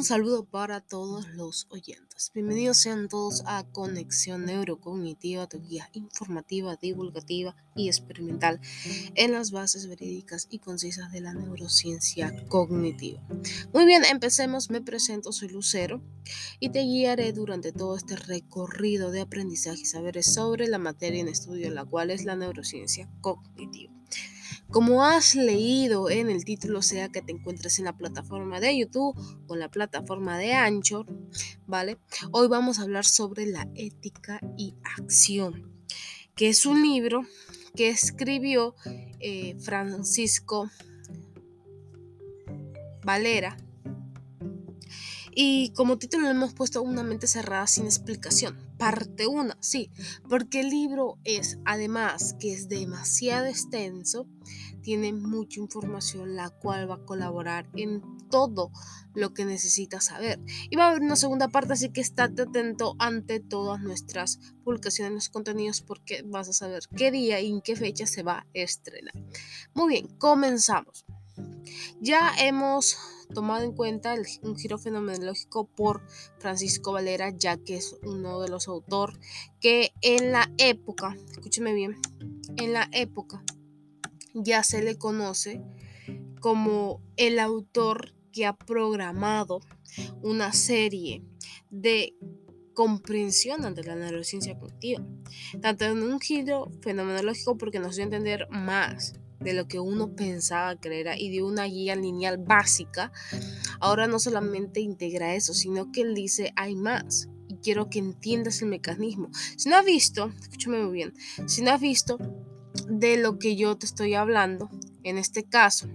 Un saludo para todos los oyentes. Bienvenidos sean todos a Conexión Neurocognitiva, tu guía informativa, divulgativa y experimental en las bases verídicas y concisas de la neurociencia cognitiva. Muy bien, empecemos. Me presento, soy Lucero y te guiaré durante todo este recorrido de aprendizaje y saberes sobre la materia en estudio, la cual es la neurociencia cognitiva. Como has leído en el título, sea que te encuentres en la plataforma de YouTube o en la plataforma de Anchor, ¿vale? Hoy vamos a hablar sobre la ética y acción, que es un libro que escribió eh, Francisco Valera. Y como título le hemos puesto una mente cerrada sin explicación. Parte 1, sí, porque el libro es, además que es demasiado extenso, tiene mucha información la cual va a colaborar en todo lo que necesitas saber. Y va a haber una segunda parte, así que estate atento ante todas nuestras publicaciones, los contenidos, porque vas a saber qué día y en qué fecha se va a estrenar. Muy bien, comenzamos. Ya hemos tomado en cuenta un giro fenomenológico por Francisco Valera, ya que es uno de los autores que en la época, escúcheme bien, en la época ya se le conoce como el autor que ha programado una serie de comprensión ante la neurociencia cognitiva, tanto en un giro fenomenológico porque nos dio a entender más de lo que uno pensaba que y de una guía lineal básica, ahora no solamente integra eso, sino que él dice hay más y quiero que entiendas el mecanismo. Si no has visto, escúchame muy bien, si no has visto de lo que yo te estoy hablando, en este caso,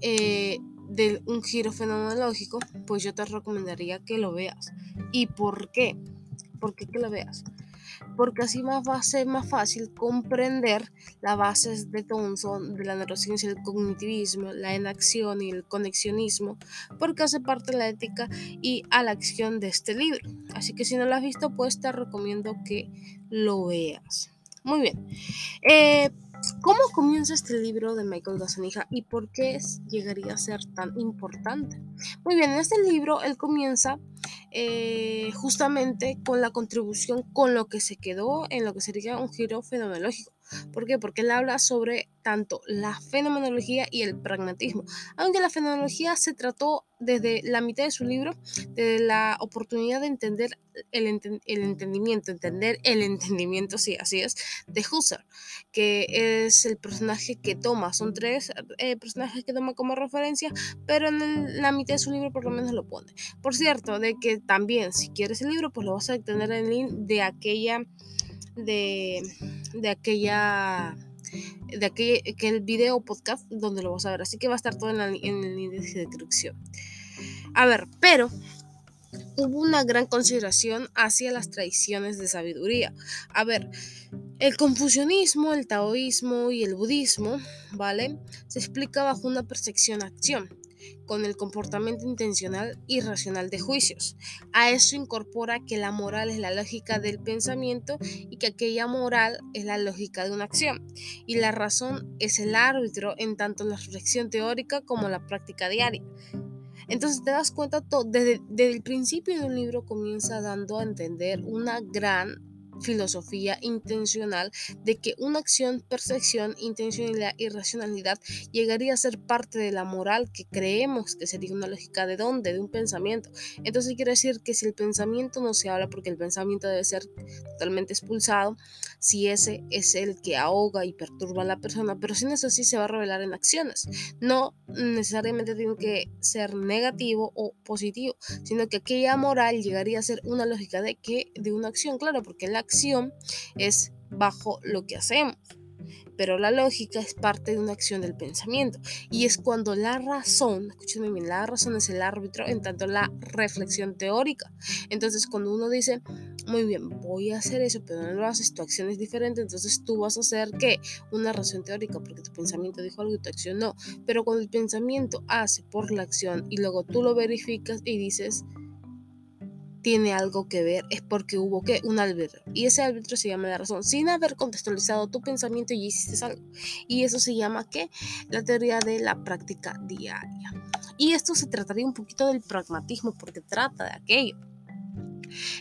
eh, de un giro fenomenológico, pues yo te recomendaría que lo veas. ¿Y por qué? ¿Por qué que lo veas? Porque así más va a ser más fácil comprender las bases de Thomson, de la neurociencia, el cognitivismo, la enacción y el conexionismo, porque hace parte de la ética y a la acción de este libro. Así que si no lo has visto, pues te recomiendo que lo veas. Muy bien. Eh, ¿Cómo comienza este libro de Michael Gazzaniga y por qué llegaría a ser tan importante? Muy bien, en este libro él comienza eh, justamente con la contribución con lo que se quedó en lo que sería un giro fenomenológico. ¿Por qué? Porque él habla sobre tanto la fenomenología y el pragmatismo. Aunque la fenomenología se trató desde la mitad de su libro, de la oportunidad de entender el, entendimiento, entender el entendimiento, sí, así es, de Husserl, que es el personaje que toma, son tres eh, personajes que toma como referencia, pero en la mitad de su libro por lo menos lo pone. Por cierto, de que también si quieres el libro, pues lo vas a tener en el link de aquella de, de aquella de aquel, video podcast donde lo vas a ver. Así que va a estar todo en, en el índice de descripción. A ver, pero hubo una gran consideración hacia las tradiciones de sabiduría. A ver, el confucianismo, el taoísmo y el budismo, ¿vale? Se explica bajo una percepción-acción con el comportamiento intencional y racional de juicios. A eso incorpora que la moral es la lógica del pensamiento y que aquella moral es la lógica de una acción. Y la razón es el árbitro en tanto la reflexión teórica como la práctica diaria. Entonces te das cuenta, desde, desde el principio de un libro comienza dando a entender una gran filosofía intencional de que una acción, percepción, intencionalidad y racionalidad llegaría a ser parte de la moral que creemos que sería una lógica de dónde, de un pensamiento. Entonces quiere decir que si el pensamiento no se habla porque el pensamiento debe ser totalmente expulsado, si ese es el que ahoga y perturba a la persona, pero si no es así se va a revelar en acciones. No necesariamente tiene que ser negativo o positivo, sino que aquella moral llegaría a ser una lógica de que de una acción, claro, porque la es bajo lo que hacemos. Pero la lógica es parte de una acción del pensamiento. Y es cuando la razón, escúchenme bien, la razón es el árbitro en tanto la reflexión teórica. Entonces, cuando uno dice, muy bien, voy a hacer eso, pero no lo haces, tu acción es diferente, entonces tú vas a hacer que una razón teórica, porque tu pensamiento dijo algo y tu acción no. Pero cuando el pensamiento hace por la acción y luego tú lo verificas y dices, tiene algo que ver es porque hubo que un árbitro y ese árbitro se llama la razón. Sin haber contextualizado tu pensamiento y hiciste algo. Y eso se llama que la teoría de la práctica diaria. Y esto se trataría un poquito del pragmatismo porque trata de aquello.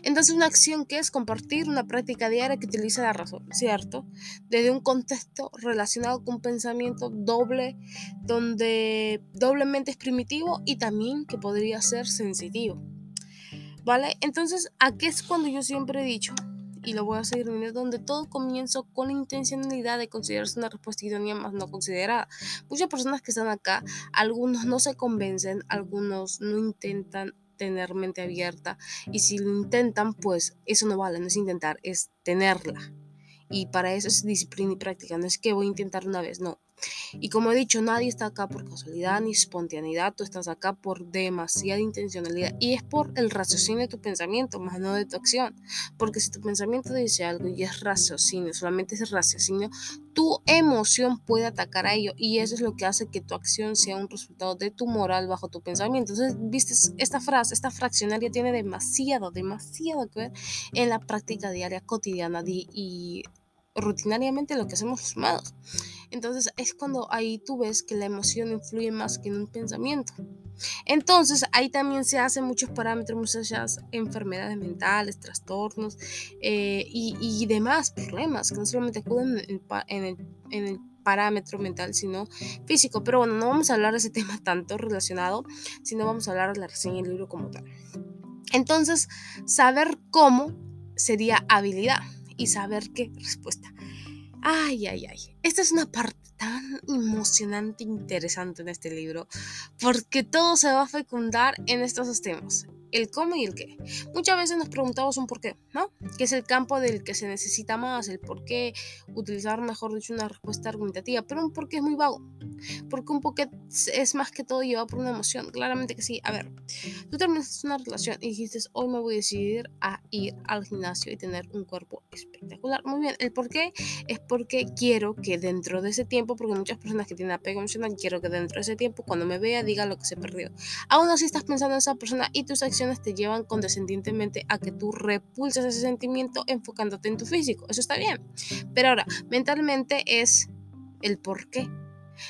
Entonces, una acción que es compartir una práctica diaria que utiliza la razón, ¿cierto? Desde un contexto relacionado con un pensamiento doble, donde doblemente es primitivo y también que podría ser sensitivo. ¿Vale? Entonces, aquí es cuando yo siempre he dicho, y lo voy a seguir donde todo comienzo con la intencionalidad de considerarse una respuesta idónea más no considerada. Muchas personas que están acá, algunos no se convencen, algunos no intentan tener mente abierta y si lo intentan, pues eso no vale, no es intentar, es tenerla. Y para eso es disciplina y práctica, no es que voy a intentar una vez, no, y como he dicho, nadie está acá por casualidad ni espontaneidad, tú estás acá por demasiada intencionalidad y es por el raciocinio de tu pensamiento, más no de tu acción. Porque si tu pensamiento dice algo y es raciocinio, solamente es raciocinio, tu emoción puede atacar a ello y eso es lo que hace que tu acción sea un resultado de tu moral bajo tu pensamiento. Entonces, viste, esta frase, esta fraccionaria tiene demasiado, demasiado que ver en la práctica diaria, cotidiana y rutinariamente lo que hacemos los humanos. Entonces es cuando ahí tú ves que la emoción influye más que en un pensamiento. Entonces ahí también se hacen muchos parámetros, muchas enfermedades mentales, trastornos eh, y, demás problemas que no solamente acuden en el, en el parámetro mental, sino físico. Pero bueno, no vamos a hablar de ese tema tanto relacionado, sino vamos a hablar de la reseña del libro como tal. Entonces, saber cómo sería habilidad y saber qué respuesta. Ay, ay, ay. Esta es una parte tan emocionante e interesante en este libro, porque todo se va a fecundar en estos dos temas el cómo y el qué. Muchas veces nos preguntamos un por qué, ¿no? Que es el campo del que se necesita más, el por qué, utilizar, mejor dicho, una respuesta argumentativa, pero un por qué es muy vago. Porque un por qué es más que todo llevado por una emoción. Claramente que sí. A ver, tú terminaste una relación y dijiste, hoy me voy a decidir a ir al gimnasio y tener un cuerpo espectacular. Muy bien, el por qué es porque quiero que dentro de ese tiempo, porque muchas personas que tienen apego emocional, quiero que dentro de ese tiempo, cuando me vea, diga lo que se perdió. Aún así estás pensando en esa persona y tus acciones te llevan condescendientemente a que tú repulses ese sentimiento enfocándote en tu físico. Eso está bien. Pero ahora, mentalmente es el por qué.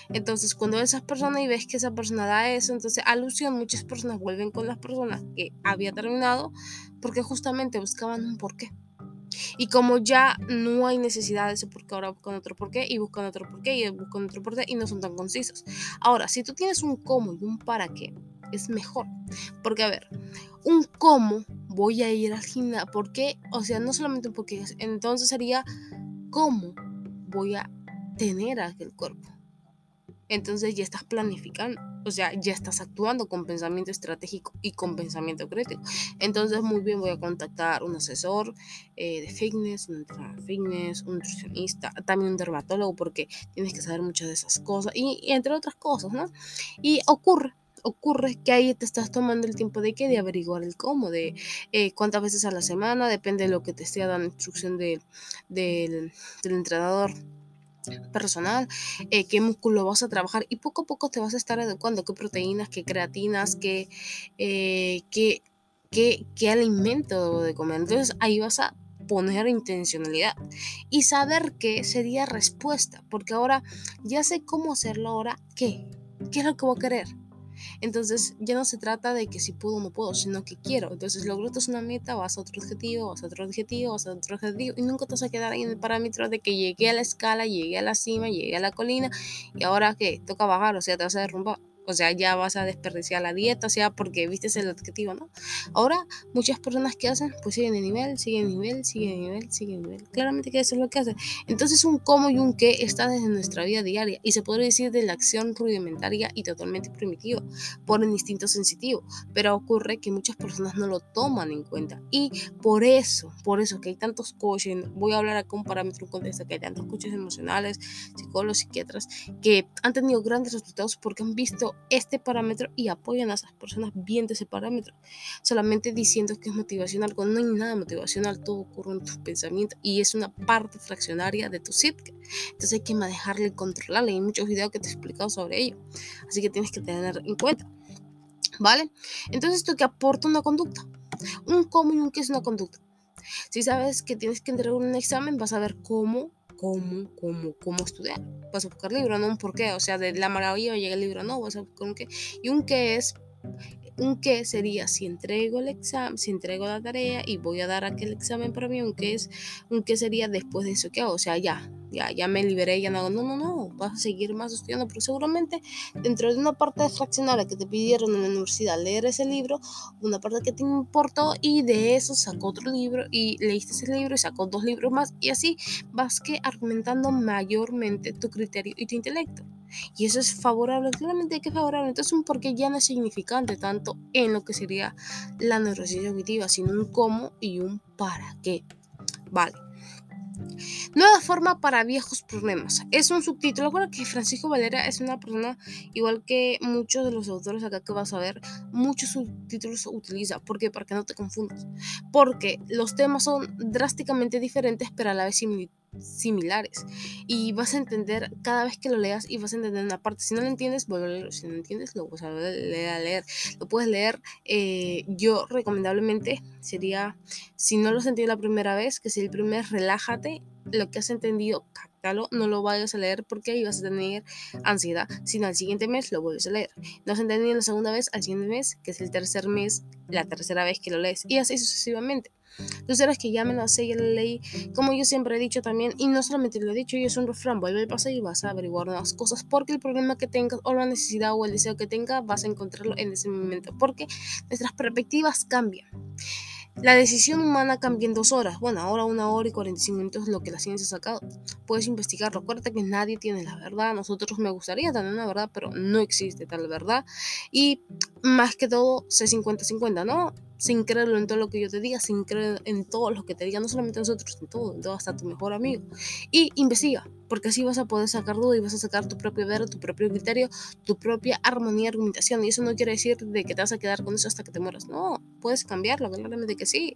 Entonces, cuando ves a esa persona y ves que esa persona da eso, entonces alusión, muchas personas vuelven con las personas que había terminado porque justamente buscaban un porqué. Y como ya no hay necesidad de ese porqué, ahora buscan otro porqué y buscan otro porqué y buscan otro porqué y no son tan concisos. Ahora, si tú tienes un cómo y un para qué, es mejor. Porque, a ver, un cómo voy a ir al gimnasio, ¿por qué? O sea, no solamente un porque, entonces sería cómo voy a tener aquel cuerpo. Entonces ya estás planificando, o sea, ya estás actuando con pensamiento estratégico y con pensamiento crítico. Entonces, muy bien, voy a contactar un asesor eh, de fitness, un entrenador de fitness, un nutricionista, también un dermatólogo, porque tienes que saber muchas de esas cosas y entre otras cosas, ¿no? Y ocurre ocurre que ahí te estás tomando el tiempo de que de averiguar el cómo, de eh, cuántas veces a la semana, depende de lo que te esté dando instrucción del, del entrenador personal, eh, qué músculo vas a trabajar y poco a poco te vas a estar adecuando qué proteínas, qué creatinas, qué, eh, qué, qué, qué alimento debo de comer. Entonces ahí vas a poner intencionalidad y saber qué sería respuesta, porque ahora ya sé cómo hacerlo, ahora qué, qué es lo que voy a querer. Entonces ya no se trata de que si puedo o no puedo, sino que quiero. Entonces logro una meta, vas a otro objetivo, vas a otro objetivo, vas a otro objetivo y nunca te vas a quedar en el parámetro de que llegué a la escala, llegué a la cima, llegué a la colina y ahora que toca bajar, o sea, te vas a derrumbar o sea, ya vas a desperdiciar la dieta, o sea, porque viste el objetivo, ¿no? Ahora, muchas personas que hacen, pues siguen de nivel, siguen de nivel, siguen de nivel, siguen de nivel. Claramente que eso es lo que hacen. Entonces, un cómo y un qué está desde nuestra vida diaria y se podría decir de la acción rudimentaria y totalmente primitiva por el instinto sensitivo, pero ocurre que muchas personas no lo toman en cuenta y por eso, por eso que hay tantos coaches, voy a hablar acá un parámetro, un contexto, que hay tantos coaches emocionales, psicólogos, psiquiatras, que han tenido grandes resultados porque han visto este parámetro y apoyan a esas personas viendo ese parámetro. Solamente diciendo que es motivacional, cuando no hay nada motivacional, todo ocurre en tus pensamientos y es una parte fraccionaria de tu psique. Entonces hay que manejarle y controlarle. Hay muchos videos que te he explicado sobre ello. Así que tienes que tener en cuenta. ¿Vale? Entonces esto que aporta una conducta. Un cómo y un qué es una conducta. Si sabes que tienes que entregar un examen, vas a ver cómo, cómo, cómo, cómo estudiar. Vas a buscar libro, no un por qué. O sea, de la maravilla llega el libro, no, vas a buscar un qué. Y un qué es un qué sería si entrego el examen, si entrego la tarea y voy a dar aquel examen para mí, un qué es, un qué sería después de eso que hago, o sea, ya, ya, ya me liberé, ya no hago, no, no, no, vas a seguir más estudiando, pero seguramente dentro de una parte fraccionaria que te pidieron en la universidad leer ese libro, una parte que te importó y de eso sacó otro libro y leíste ese libro y sacó dos libros más y así vas que argumentando mayormente tu criterio y tu intelecto. Y eso es favorable, claramente que favorable. Entonces un por qué ya no es significante tanto en lo que sería la neurociencia cognitiva, sino un cómo y un para qué. Vale. Nueva forma para viejos problemas. Es un subtítulo. Recuerda que Francisco Valera es una persona, igual que muchos de los autores acá que vas a ver, muchos subtítulos utiliza. ¿Por qué? Para que no te confundas. Porque los temas son drásticamente diferentes, pero a la vez similares similares y vas a entender cada vez que lo leas y vas a entender una parte. Si no lo entiendes vuelve a leerlo si no lo entiendes lo vas a leer a leer lo puedes leer eh, yo recomendablemente sería si no lo has entendido la primera vez que si el primer relájate lo que has entendido cáctalo no lo vayas a leer porque ahí vas a tener ansiedad sino al siguiente mes lo vuelves a leer. No has entendido la segunda vez al siguiente mes que es el tercer mes la tercera vez que lo lees y así sucesivamente Tú serás que ya me lo sé, ya lo leí, como yo siempre he dicho también, y no solamente lo he dicho, yo es un refrán, vuelve al pasado y vas a averiguar nuevas cosas, porque el problema que tengas, o la necesidad, o el deseo que tengas, vas a encontrarlo en ese momento, porque nuestras perspectivas cambian. La decisión humana cambia en dos horas. Bueno, ahora una hora y 45 minutos es lo que la ciencia ha sacado. Puedes investigar. Recuerda que nadie tiene la verdad. Nosotros me gustaría tener una verdad, pero no existe tal verdad. Y más que todo, sé 50-50, ¿no? Sin creerlo en todo lo que yo te diga, sin creer en todo lo que te diga, no solamente nosotros, en todo, en todo, hasta tu mejor amigo. Y investiga, porque así vas a poder sacar dudas y vas a sacar tu propio ver, tu propio criterio, tu propia armonía, argumentación. Y eso no quiere decir de que te vas a quedar con eso hasta que te mueras. No, puedes cambiarlo, claramente que sí,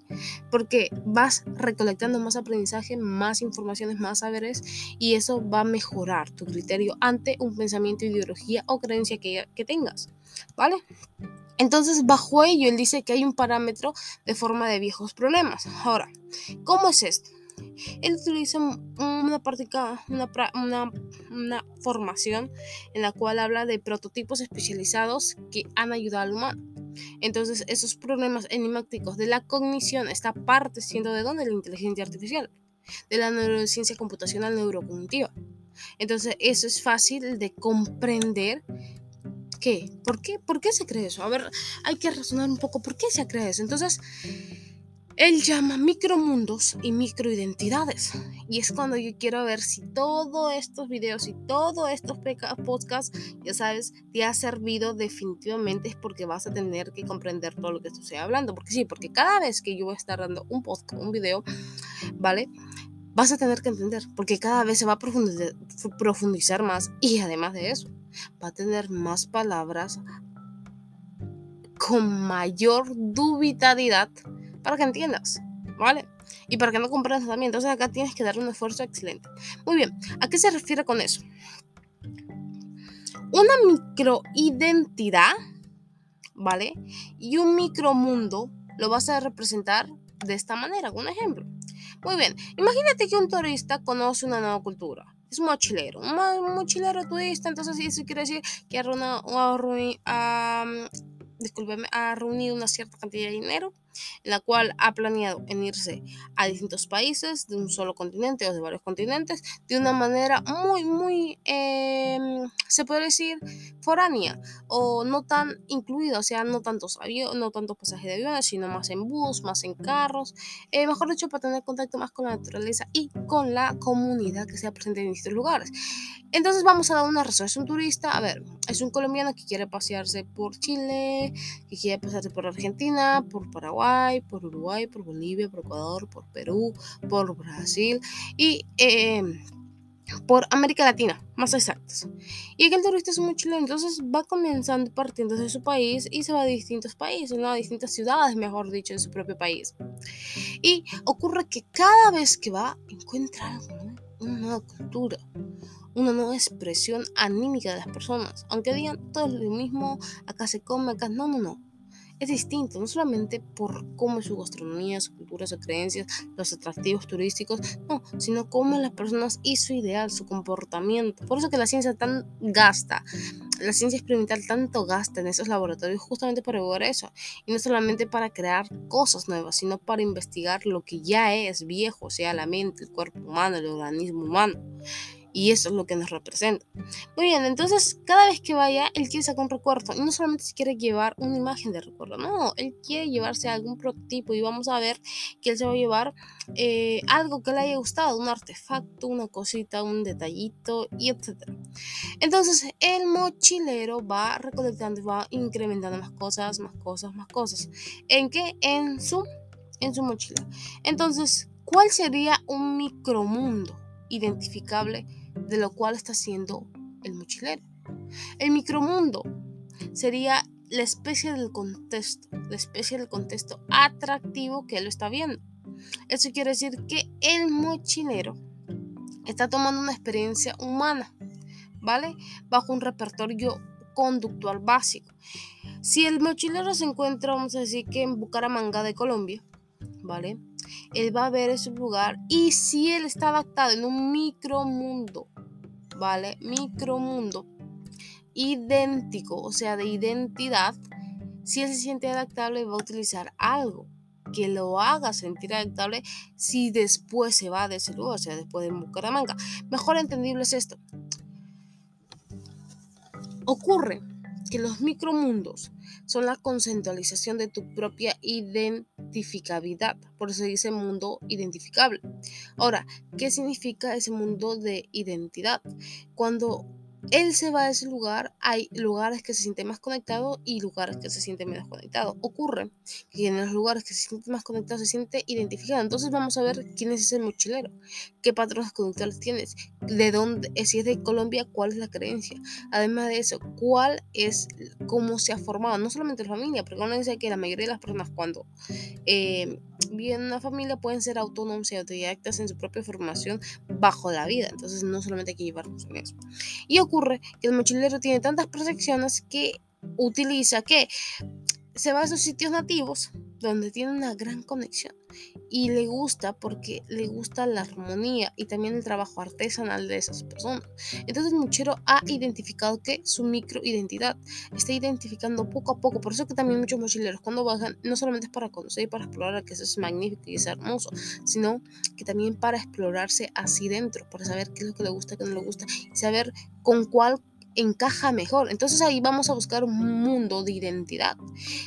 porque vas recolectando más aprendizaje, más informaciones, más saberes, y eso va a mejorar tu criterio ante un pensamiento, ideología o creencia que, que tengas. ¿Vale? Entonces, bajo ello, él dice que hay un parámetro de forma de viejos problemas. Ahora, ¿cómo es esto? Él utiliza una práctica, una, una, formación en la cual habla de prototipos especializados que han ayudado al humano. Entonces, esos problemas enigmáticos de la cognición está siendo de dónde? La inteligencia artificial, de la neurociencia computacional neurocognitiva. Entonces, eso es fácil de comprender qué? ¿Por qué? ¿Por qué se cree eso? A ver, hay que razonar un poco por qué se cree eso. Entonces, él llama micromundos y microidentidades. Y es cuando yo quiero ver si todos estos videos y todos estos podcasts, ya sabes, te ha servido definitivamente es porque vas a tener que comprender todo lo que estoy hablando. Porque sí, porque cada vez que yo voy a estar dando un podcast, un video, ¿vale? Vas a tener que entender, porque cada vez se va a profundizar más y además de eso, va a tener más palabras con mayor dubitabilidad para que entiendas, ¿vale? Y para que no comprendas también. Entonces acá tienes que dar un esfuerzo excelente. Muy bien, ¿a qué se refiere con eso? Una microidentidad, ¿vale? Y un micromundo lo vas a representar de esta manera, un ejemplo. Muy bien, imagínate que un turista conoce una nueva cultura es un mochilero, un mochilero turista, entonces eso quiere decir que ha, ha reunido una cierta cantidad de dinero en la cual ha planeado en irse a distintos países de un solo continente o de varios continentes de una manera muy, muy, em, se puede decir, foránea o no tan incluida, o sea, no tantos aviones, no tantos pasajes de aviones, sino más en bus, más en carros, eh, mejor dicho, para tener contacto más con la naturaleza y con la comunidad que sea presente en distintos lugares. Entonces vamos a dar una razón. Es un turista, a ver, es un colombiano que quiere pasearse por Chile, que quiere pasearse por Argentina, por Paraguay, por Uruguay, por Bolivia, por Ecuador, por Perú, por Brasil y em, por América Latina, más exactos. Y aquel turista es un chileno, entonces va comenzando partiendo de su país y se va a distintos países, ¿no? a distintas ciudades, mejor dicho, de su propio país. Y ocurre que cada vez que va, encuentra una nueva cultura, una nueva expresión anímica de las personas. Aunque digan todo lo mismo, acá se come, acá no, no, no. Es distinto, no solamente por cómo es su gastronomía, su cultura, sus creencias, los atractivos turísticos, no, sino cómo las personas y su ideal, su comportamiento. Por eso que la ciencia tan gasta, la ciencia experimental tanto gasta en esos laboratorios justamente para evaluar eso. Y no solamente para crear cosas nuevas, sino para investigar lo que ya es viejo, sea, la mente, el cuerpo humano, el organismo humano. Y eso es lo que nos representa. Muy bien, entonces cada vez que vaya, él quiere sacar un recuerdo. Y no solamente se quiere llevar una imagen de recuerdo, no, él quiere llevarse algún prototipo y vamos a ver que él se va a llevar eh, algo que le haya gustado, un artefacto, una cosita, un detallito y etc. Entonces el mochilero va recolectando, va incrementando más cosas, más cosas, más cosas. ¿En qué? En su, en su mochila. Entonces, ¿cuál sería un micromundo identificable? De lo cual está siendo el mochilero. El micromundo sería la especie del contexto, la especie del contexto atractivo que él está viendo. Eso quiere decir que el mochilero está tomando una experiencia humana, ¿vale? Bajo un repertorio conductual básico. Si el mochilero se encuentra, vamos a decir que en Bucaramanga de Colombia, ¿vale? Él va a ver ese lugar y si él está adaptado en un micromundo ¿vale? Micromundo idéntico, o sea, de identidad, si él se siente adaptable, va a utilizar algo que lo haga sentir adaptable si después se va de ese lugar, o sea, después de Bucaramanga. Mejor entendible es esto. Ocurre que los micromundos son la concentralización de tu propia identificabilidad. Por eso dice mundo identificable. Ahora, ¿qué significa ese mundo de identidad? Cuando él se va a ese lugar, hay lugares que se sienten más conectados y lugares que se sienten menos conectados. Ocurre que en los lugares que se sienten más conectados se siente identificado. Entonces vamos a ver quién es ese mochilero, qué patrones conductuales tienes, de dónde, si es de Colombia, cuál es la creencia. Además de eso, cuál es, cómo se ha formado, no solamente la familia, porque uno dice que la mayoría de las personas cuando eh, viven en una familia pueden ser autónomos y autodidactas en su propia formación bajo la vida. Entonces no solamente hay que llevarnos en eso. Y ocurre que el mochilero tiene tantas proyecciones que utiliza que se va a esos sitios nativos donde tiene una gran conexión y le gusta porque le gusta la armonía y también el trabajo artesanal de esas personas. Entonces el Muchero ha identificado que su microidentidad está identificando poco a poco, por eso que también muchos mochileros cuando bajan no solamente es para conocer y para explorar, que eso es magnífico y es hermoso, sino que también para explorarse así dentro, para saber qué es lo que le gusta, qué no le gusta y saber con cuál encaja mejor. Entonces ahí vamos a buscar un mundo de identidad,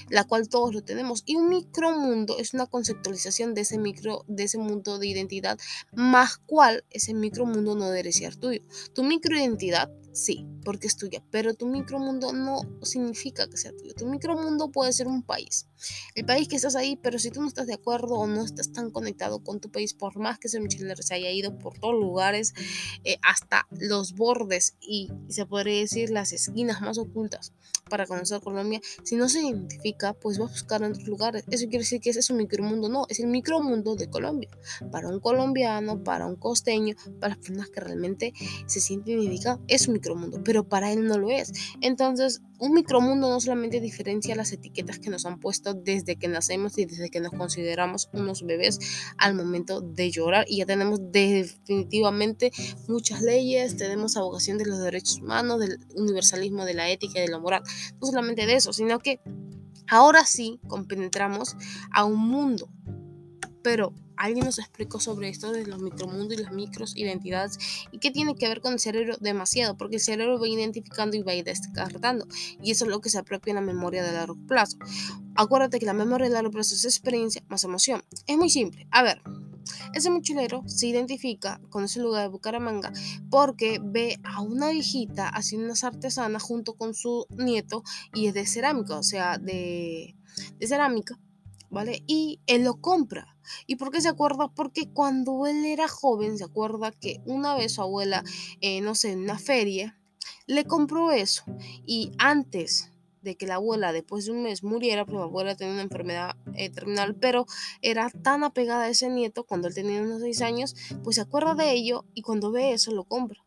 la cual todos lo tenemos. Y un micromundo es una conceptualización de ese micro, de ese mundo de identidad, más cual ese micromundo no debe ser tuyo. Tu microidentidad Sí, porque es tuya, pero tu micromundo no significa que sea tuyo. Tu micromundo puede ser un país. El país que estás ahí, pero si tú no estás de acuerdo o no estás tan conectado con tu país, por más que ese mochilero se haya ido por todos lugares, eh, hasta los bordes y, se podría decir las esquinas más ocultas para conocer Colombia, si no se identifica, pues va a buscar en otros lugares. Eso quiere decir que ese es un micromundo, no, es el micromundo de Colombia. Para un colombiano, para un costeño, para las personas que realmente se sienten identificadas, es un micromundo, pero para él no lo es. Entonces, un micromundo no solamente diferencia las etiquetas que nos han puesto desde que nacemos y desde que nos consideramos unos bebés al momento de llorar y ya tenemos definitivamente muchas leyes, tenemos abogación de los derechos humanos, del universalismo, de la ética y de la moral. No solamente de eso, sino que ahora sí compenetramos a un mundo, pero alguien nos explicó sobre esto de los micromundos y las micros identidades y qué tiene que ver con el cerebro demasiado, porque el cerebro va identificando y va descartando, y eso es lo que se apropia en la memoria de largo plazo. Acuérdate que la memoria de largo plazo es experiencia más emoción. Es muy simple. A ver, ese mochilero se identifica con ese lugar de Bucaramanga porque ve a una viejita haciendo unas artesanas junto con su nieto y es de cerámica, o sea, de, de cerámica, ¿vale? Y él lo compra ¿Y por qué se acuerda? Porque cuando él era joven, se acuerda que una vez su abuela, eh, no sé, en una feria, le compró eso. Y antes de que la abuela después de un mes muriera, porque la abuela tenía una enfermedad eh, terminal, pero era tan apegada a ese nieto cuando él tenía unos 6 años, pues se acuerda de ello y cuando ve eso lo compra.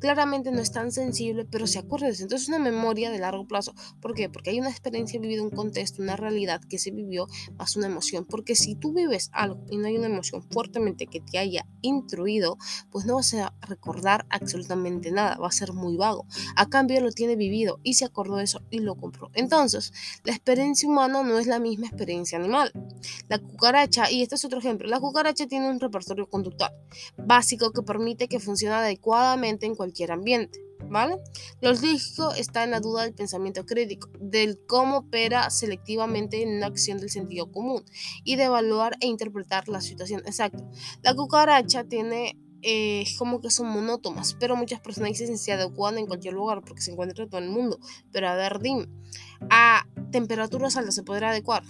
Claramente no es tan sensible, pero se acuerda de. Entonces es una memoria de largo plazo. ¿Por qué? Porque hay una experiencia vivida, un contexto, una realidad que se vivió más una emoción. Porque si tú vives algo y no hay una emoción fuertemente que te haya intruido, pues no vas a recordar absolutamente nada, va a ser muy vago. A cambio lo tiene vivido y se acordó de eso y lo compró. Entonces, la experiencia humana no es la misma experiencia animal. La cucaracha, y este es otro ejemplo, la cucaracha tiene un repertorio conductual básico que permite que funcione adecuadamente en cualquier ambiente. ¿Vale? Lo lógico está en la duda del pensamiento crítico, del cómo opera selectivamente en una acción del sentido común y de evaluar e interpretar la situación. Exacto. La cucaracha tiene eh, como que son monótonas, pero muchas personas dicen se adecuan en cualquier lugar porque se encuentra en todo el mundo. Pero a ver, dime, a temperaturas altas se podrá adecuar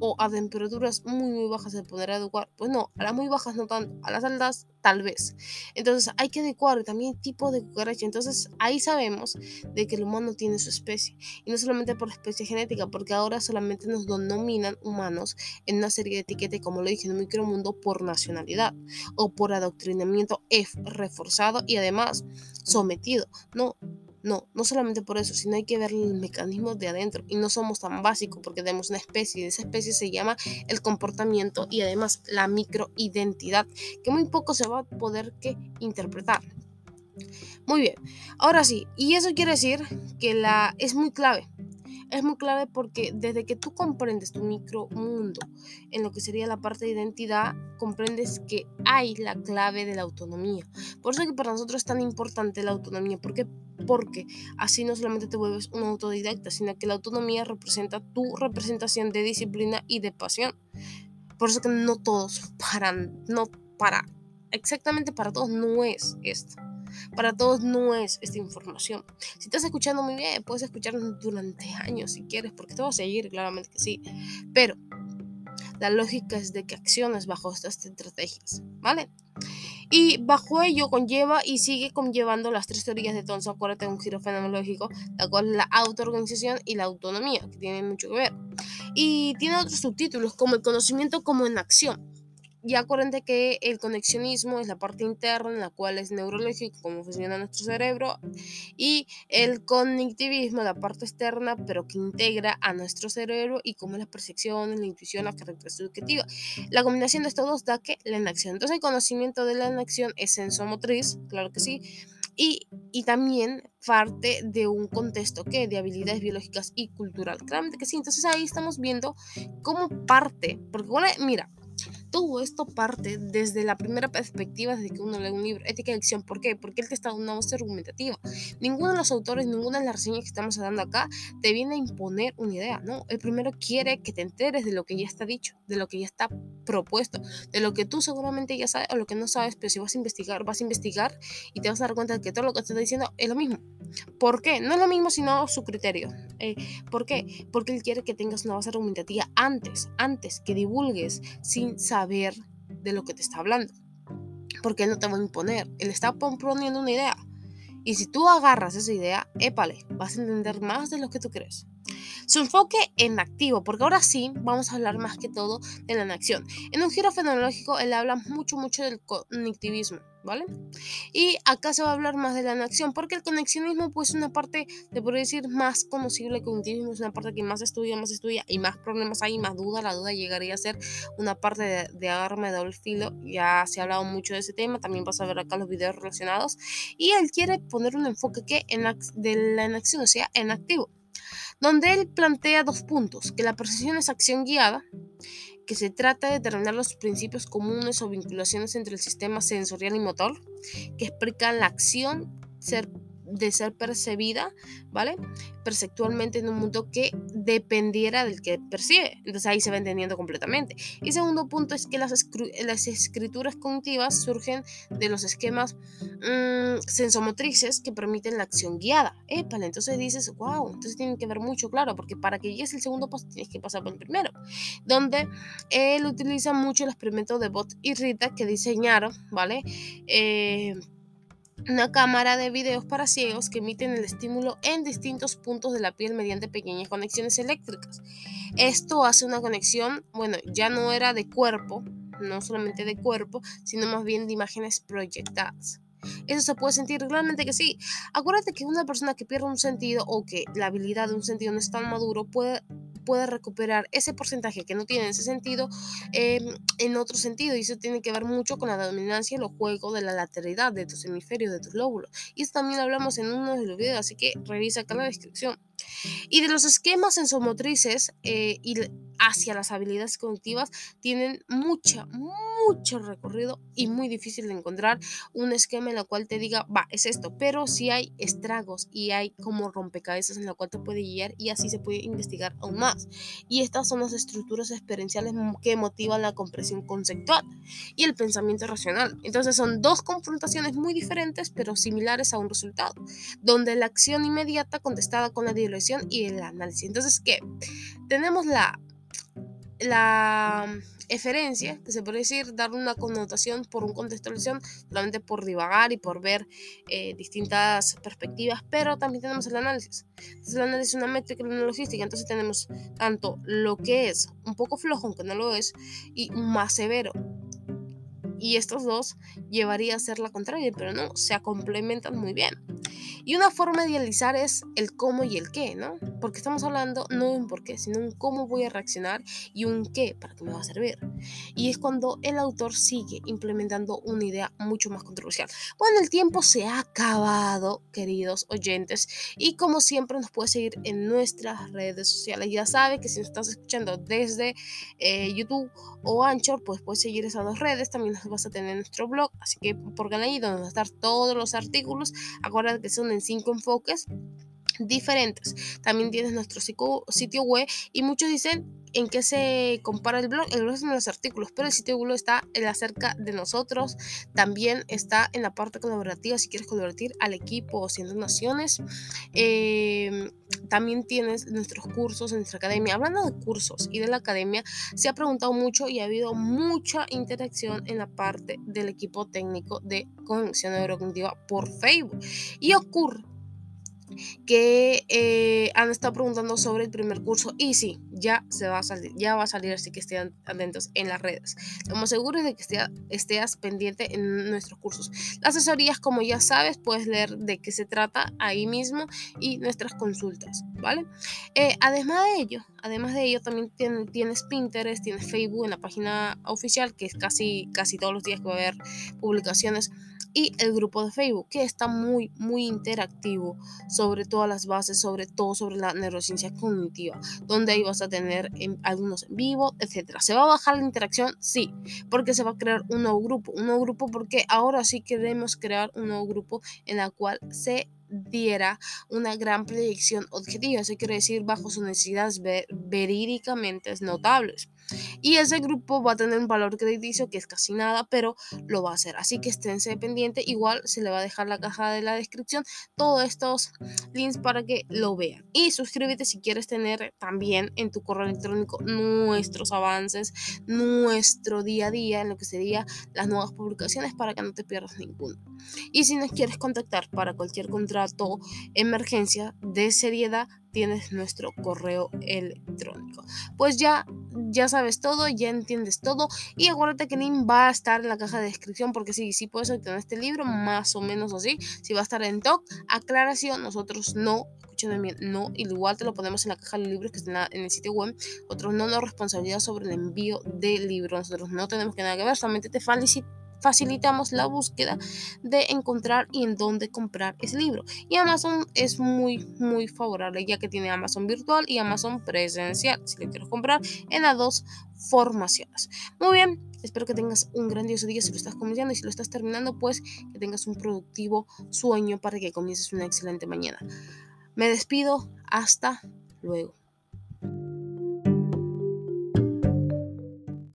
o a temperaturas muy muy bajas se podrá adecuar. Pues no, a las muy bajas no tanto, a las altas tal vez. Entonces hay que adecuar también tipo de cucaracha. Entonces ahí sabemos de que el humano tiene su especie. Y no solamente por especie genética, porque ahora solamente nos denominan humanos en una serie de etiquetas, como lo dije en un micromundo, por nacionalidad o por adoctrinamiento F reforzado y además sometido. No, no, no solamente por eso, sino hay que ver el mecanismo de adentro. Y no somos tan básicos porque tenemos una especie. Y esa especie se llama el comportamiento y además la microidentidad, que muy poco se va a poder que interpretar. Muy bien, ahora sí, y eso quiere decir que la es muy clave es muy clave porque desde que tú comprendes tu micromundo en lo que sería la parte de identidad, comprendes que hay la clave de la autonomía. Por eso es que para nosotros es tan importante la autonomía. ¿Por qué? Porque así no solamente te vuelves un autodidacta, sino que la autonomía representa tu representación de disciplina y de pasión. Por eso que no todos paran, no para, exactamente para todos no es esto. Para todos no es esta información. Si estás escuchando muy bien, puedes escucharnos durante años si quieres, porque te va a seguir, claramente que sí. Pero la lógica es de que acciones bajo estas estrategias, ¿vale? Y bajo ello conlleva y sigue conllevando las tres teorías de Thomson, acuérdate un giro fenomenológico, la cual es la autoorganización y la autonomía, que tienen mucho que ver. Y tiene otros subtítulos, como el conocimiento como en acción, ya acuérdense que el conexionismo es la parte interna en la cual es neurológico, cómo funciona nuestro cerebro, y el cognitivismo, la parte externa, pero que integra a nuestro cerebro y cómo las percepciones, la intuición, la característica educativa. La combinación de estos dos da que la inacción. Entonces el conocimiento de la inacción es sensomotriz, claro que sí, y, y, también parte de un contexto que de habilidades biológicas y cultural. Claramente que sí. Entonces ahí estamos viendo cómo parte, porque bueno, mira, todo esto parte desde la primera perspectiva desde que uno lee un libro, ética de elección. ¿Por qué? Porque él te está dando una voz argumentativa. Ninguno de los autores, ninguna de las reseñas que estamos dando acá te viene a imponer una idea, ¿no? El primero quiere que te enteres de lo que ya está dicho, de lo que ya está propuesto, de lo que tú seguramente ya sabes o lo que no sabes, pero si vas a investigar, vas a investigar y te vas a dar cuenta de que todo lo que te está diciendo es lo mismo. ¿Por qué? No es lo mismo, sino su criterio. Eh, ¿Por qué? Porque él quiere que tengas una base argumentativa antes, antes que divulgues sin saber de lo que te está hablando. Porque él no te va a imponer, él está proponiendo una idea. Y si tú agarras esa idea, épale, vas a entender más de lo que tú crees. Su enfoque en activo, porque ahora sí vamos a hablar más que todo de la acción. En un giro fenomenológico él habla mucho, mucho del conectivismo, ¿vale? Y acá se va a hablar más de la acción, porque el conexionismo pues es una parte, te podría decir, más conocible. El cognitivismo es una parte que más estudia, más estudia y más problemas hay, más duda. La duda llegaría a ser una parte de, de agarme de doble filo. Ya se ha hablado mucho de ese tema, también vas a ver acá los videos relacionados. Y él quiere poner un enfoque que en de la acción, o sea, en activo donde él plantea dos puntos, que la percepción es acción guiada, que se trata de determinar los principios comunes o vinculaciones entre el sistema sensorial y motor, que explican la acción, ser de ser percibida, ¿vale? Perceptualmente en un mundo que dependiera del que percibe. Entonces ahí se va entendiendo completamente. Y segundo punto es que las, las escrituras cognitivas surgen de los esquemas mmm, sensomotrices que permiten la acción guiada. Épale, entonces dices, wow, entonces tienen que ver mucho, claro, porque para que llegues el segundo paso tienes que pasar por el primero. Donde él utiliza mucho el experimento de Bot y Rita que diseñaron, ¿vale? Eh, una cámara de videos para ciegos que emiten el estímulo en distintos puntos de la piel mediante pequeñas conexiones eléctricas. Esto hace una conexión, bueno, ya no era de cuerpo, no solamente de cuerpo, sino más bien de imágenes proyectadas. Eso se puede sentir realmente que sí. Acuérdate que una persona que pierde un sentido o que la habilidad de un sentido no es tan maduro puede puede recuperar ese porcentaje que no tiene ese sentido em, en otro sentido. Y eso tiene que ver mucho con la dominancia y los juegos de la lateralidad de tus hemisferios, de tus lóbulos. Y eso también hablamos en uno de los videos, así que revisa acá la descripción. Y de los esquemas sensomotrices eh, y hacia las habilidades cognitivas tienen mucha, mucho recorrido y muy difícil de encontrar un esquema en el cual te diga, va, es esto, pero si hay estragos y hay como rompecabezas en la cual te puede guiar y así se puede investigar aún más. Y estas son las estructuras experienciales que motivan la comprensión conceptual y el pensamiento racional. Entonces son dos confrontaciones muy diferentes pero similares a un resultado, donde la acción inmediata contestada con la dirección y el análisis. Entonces, ¿qué? Tenemos la la eferencia, que se puede decir, dar una connotación por un contextualización, solamente por divagar y por ver eh, distintas perspectivas, pero también tenemos el análisis. Entonces, el análisis es una métrica y una logística, entonces tenemos tanto lo que es un poco flojo, aunque no lo es, y más severo. Y estos dos llevaría a ser la contraria, pero no, se complementan muy bien. Y una forma de idealizar es el cómo y el qué, ¿no? Porque estamos hablando no de un por qué, sino un cómo voy a reaccionar y un qué para qué me va a servir. Y es cuando el autor sigue implementando una idea mucho más controversial. Bueno, el tiempo se ha acabado, queridos oyentes, y como siempre nos puedes seguir en nuestras redes sociales. Ya sabes que si nos estás escuchando desde eh, YouTube o Anchor, pues puedes seguir esas dos redes. También nos vas a tener nuestro blog, así que por ahí donde van a estar todos los artículos. Acuérdate que son en cinco enfoques diferentes. También tienes nuestro sitio web y muchos dicen en qué se compara el blog. El blog son los artículos, pero el sitio web está en acerca de nosotros. También está en la parte colaborativa si quieres colaborar al equipo o siendo naciones. Em, también tienes nuestros cursos en nuestra academia. Hablando de cursos y de la academia, se ha preguntado mucho y ha habido mucha interacción en la parte del equipo técnico de conexión neurocognitiva por Facebook. Y ocurre que eh, han estado preguntando sobre el primer curso y sí, ya se va a salir, ya va a salir, así que estén atentos en las redes. Lo más seguro es de que estés pendiente en nuestros cursos. Las asesorías, como ya sabes, puedes leer de qué se trata ahí mismo y nuestras consultas, ¿vale? Eh, además de ello, además de ello, también tienes Pinterest, tienes Facebook en la página oficial, que es casi, casi todos los días que va a haber publicaciones y el grupo de Facebook, que está muy, muy interactivo sobre todas las bases, sobre todo sobre la neurociencia cognitiva, donde ahí vas a tener algunos en vivo, etcétera. ¿Se va a bajar la interacción? Sí, porque se va a crear un nuevo grupo, un nuevo grupo porque ahora sí queremos crear un nuevo grupo en el cual se diera una gran predicción objetiva, eso quiere decir bajo sus necesidades verídicamente notables. Y ese grupo va a tener un valor crediticio que es casi nada, pero lo va a hacer. Así que esténse pendiente. Igual se le va a dejar la caja de la descripción todos estos links para que lo vean. Y suscríbete si quieres tener también en tu correo electrónico nuestros avances, nuestro día a día en lo que sería las nuevas publicaciones para que no te pierdas ninguno. Y si nos quieres contactar para cualquier contrato, emergencia de seriedad, tienes nuestro correo electrónico. Pues ya, ya sabes todo, ya entiendes todo y acuérdate que link va a estar en la caja de descripción porque sí, sí puedes obtener este libro, más o menos así. Si va a estar en TOC, aclaración, nosotros no bien, no, igual te lo ponemos en la caja de libros que está en, el sitio web. Otros no nos responsabilidad sobre el envío del libro. Nosotros no tenemos que nada que ver, solamente te felicito facilitamos la búsqueda de encontrar y en dónde comprar ese libro. Y Amazon es muy, muy favorable ya que tiene Amazon virtual y Amazon presencial, si lo quieres comprar en las dos formaciones. Muy bien, espero que tengas un grandioso día si lo estás comenzando y si lo estás terminando, pues que tengas un productivo sueño para que comiences una excelente mañana. Me despido, hasta luego.